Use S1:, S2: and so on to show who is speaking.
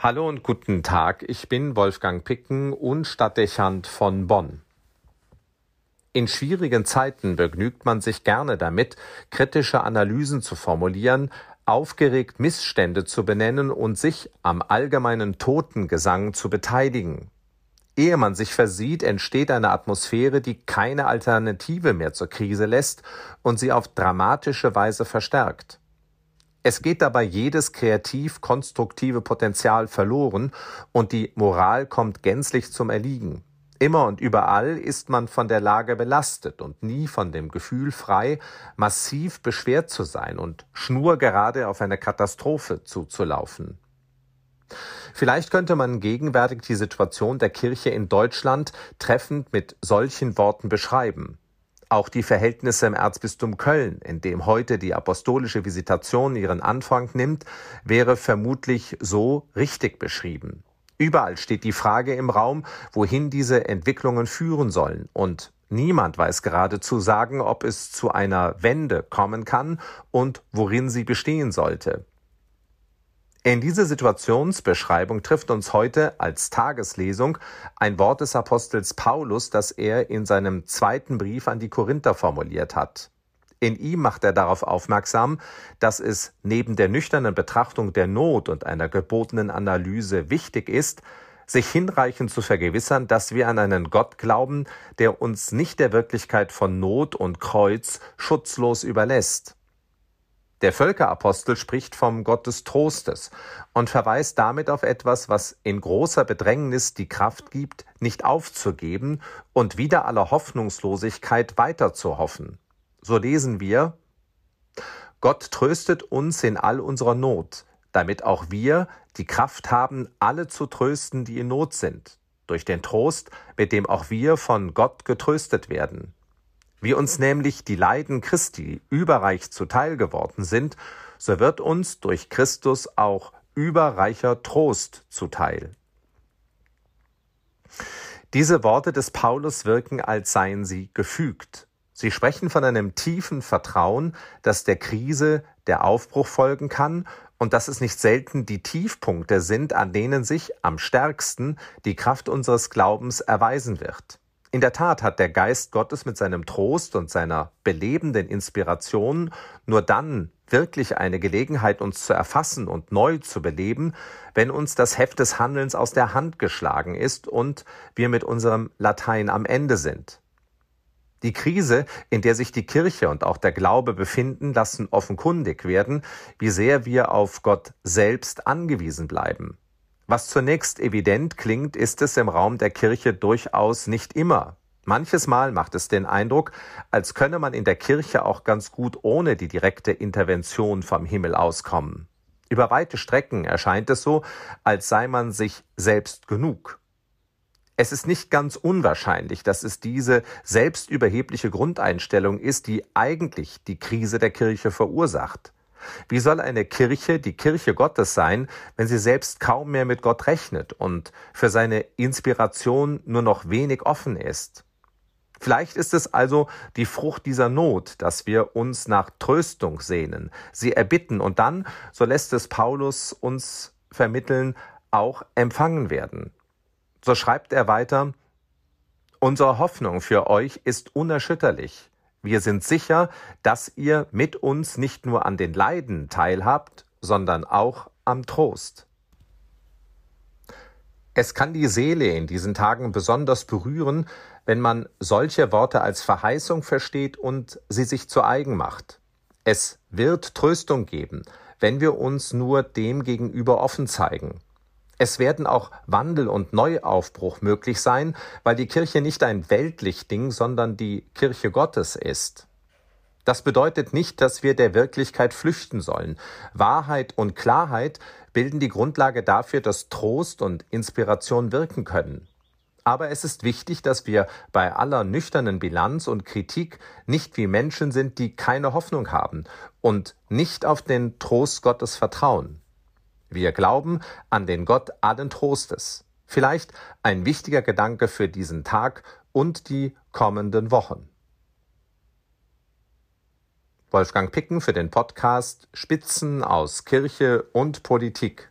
S1: Hallo und guten Tag, ich bin Wolfgang Picken und Stadtdechant von Bonn. In schwierigen Zeiten begnügt man sich gerne damit, kritische Analysen zu formulieren, aufgeregt Missstände zu benennen und sich am allgemeinen Totengesang zu beteiligen. Ehe man sich versieht, entsteht eine Atmosphäre, die keine Alternative mehr zur Krise lässt und sie auf dramatische Weise verstärkt. Es geht dabei jedes kreativ-konstruktive Potenzial verloren und die Moral kommt gänzlich zum Erliegen. Immer und überall ist man von der Lage belastet und nie von dem Gefühl frei, massiv beschwert zu sein und schnurgerade auf eine Katastrophe zuzulaufen. Vielleicht könnte man gegenwärtig die Situation der Kirche in Deutschland treffend mit solchen Worten beschreiben. Auch die Verhältnisse im Erzbistum Köln, in dem heute die apostolische Visitation ihren Anfang nimmt, wäre vermutlich so richtig beschrieben. Überall steht die Frage im Raum, wohin diese Entwicklungen führen sollen, und niemand weiß gerade zu sagen, ob es zu einer Wende kommen kann und worin sie bestehen sollte. In diese Situationsbeschreibung trifft uns heute als Tageslesung ein Wort des Apostels Paulus, das er in seinem zweiten Brief an die Korinther formuliert hat. In ihm macht er darauf aufmerksam, dass es neben der nüchternen Betrachtung der Not und einer gebotenen Analyse wichtig ist, sich hinreichend zu vergewissern, dass wir an einen Gott glauben, der uns nicht der Wirklichkeit von Not und Kreuz schutzlos überlässt. Der Völkerapostel spricht vom Gott des Trostes und verweist damit auf etwas, was in großer Bedrängnis die Kraft gibt, nicht aufzugeben und wider aller Hoffnungslosigkeit weiter zu hoffen. So lesen wir, Gott tröstet uns in all unserer Not, damit auch wir die Kraft haben, alle zu trösten, die in Not sind, durch den Trost, mit dem auch wir von Gott getröstet werden. Wie uns nämlich die Leiden Christi überreich zuteil geworden sind, so wird uns durch Christus auch überreicher Trost zuteil. Diese Worte des Paulus wirken, als seien sie gefügt. Sie sprechen von einem tiefen Vertrauen, dass der Krise der Aufbruch folgen kann und dass es nicht selten die Tiefpunkte sind, an denen sich am stärksten die Kraft unseres Glaubens erweisen wird. In der Tat hat der Geist Gottes mit seinem Trost und seiner belebenden Inspiration nur dann wirklich eine Gelegenheit, uns zu erfassen und neu zu beleben, wenn uns das Heft des Handelns aus der Hand geschlagen ist und wir mit unserem Latein am Ende sind. Die Krise, in der sich die Kirche und auch der Glaube befinden, lassen offenkundig werden, wie sehr wir auf Gott selbst angewiesen bleiben. Was zunächst evident klingt, ist es im Raum der Kirche durchaus nicht immer. Manches Mal macht es den Eindruck, als könne man in der Kirche auch ganz gut ohne die direkte Intervention vom Himmel auskommen. Über weite Strecken erscheint es so, als sei man sich selbst genug. Es ist nicht ganz unwahrscheinlich, dass es diese selbstüberhebliche Grundeinstellung ist, die eigentlich die Krise der Kirche verursacht. Wie soll eine Kirche die Kirche Gottes sein, wenn sie selbst kaum mehr mit Gott rechnet und für seine Inspiration nur noch wenig offen ist? Vielleicht ist es also die Frucht dieser Not, dass wir uns nach Tröstung sehnen, sie erbitten und dann, so lässt es Paulus uns vermitteln, auch empfangen werden. So schreibt er weiter, Unsere Hoffnung für euch ist unerschütterlich. Wir sind sicher, dass ihr mit uns nicht nur an den Leiden teilhabt, sondern auch am Trost. Es kann die Seele in diesen Tagen besonders berühren, wenn man solche Worte als Verheißung versteht und sie sich zu eigen macht. Es wird Tröstung geben, wenn wir uns nur dem gegenüber offen zeigen. Es werden auch Wandel und Neuaufbruch möglich sein, weil die Kirche nicht ein weltlich Ding, sondern die Kirche Gottes ist. Das bedeutet nicht, dass wir der Wirklichkeit flüchten sollen. Wahrheit und Klarheit bilden die Grundlage dafür, dass Trost und Inspiration wirken können. Aber es ist wichtig, dass wir bei aller nüchternen Bilanz und Kritik nicht wie Menschen sind, die keine Hoffnung haben und nicht auf den Trost Gottes vertrauen. Wir glauben an den Gott allen Trostes. Vielleicht ein wichtiger Gedanke für diesen Tag und die kommenden Wochen. Wolfgang Picken für den Podcast Spitzen aus Kirche und Politik.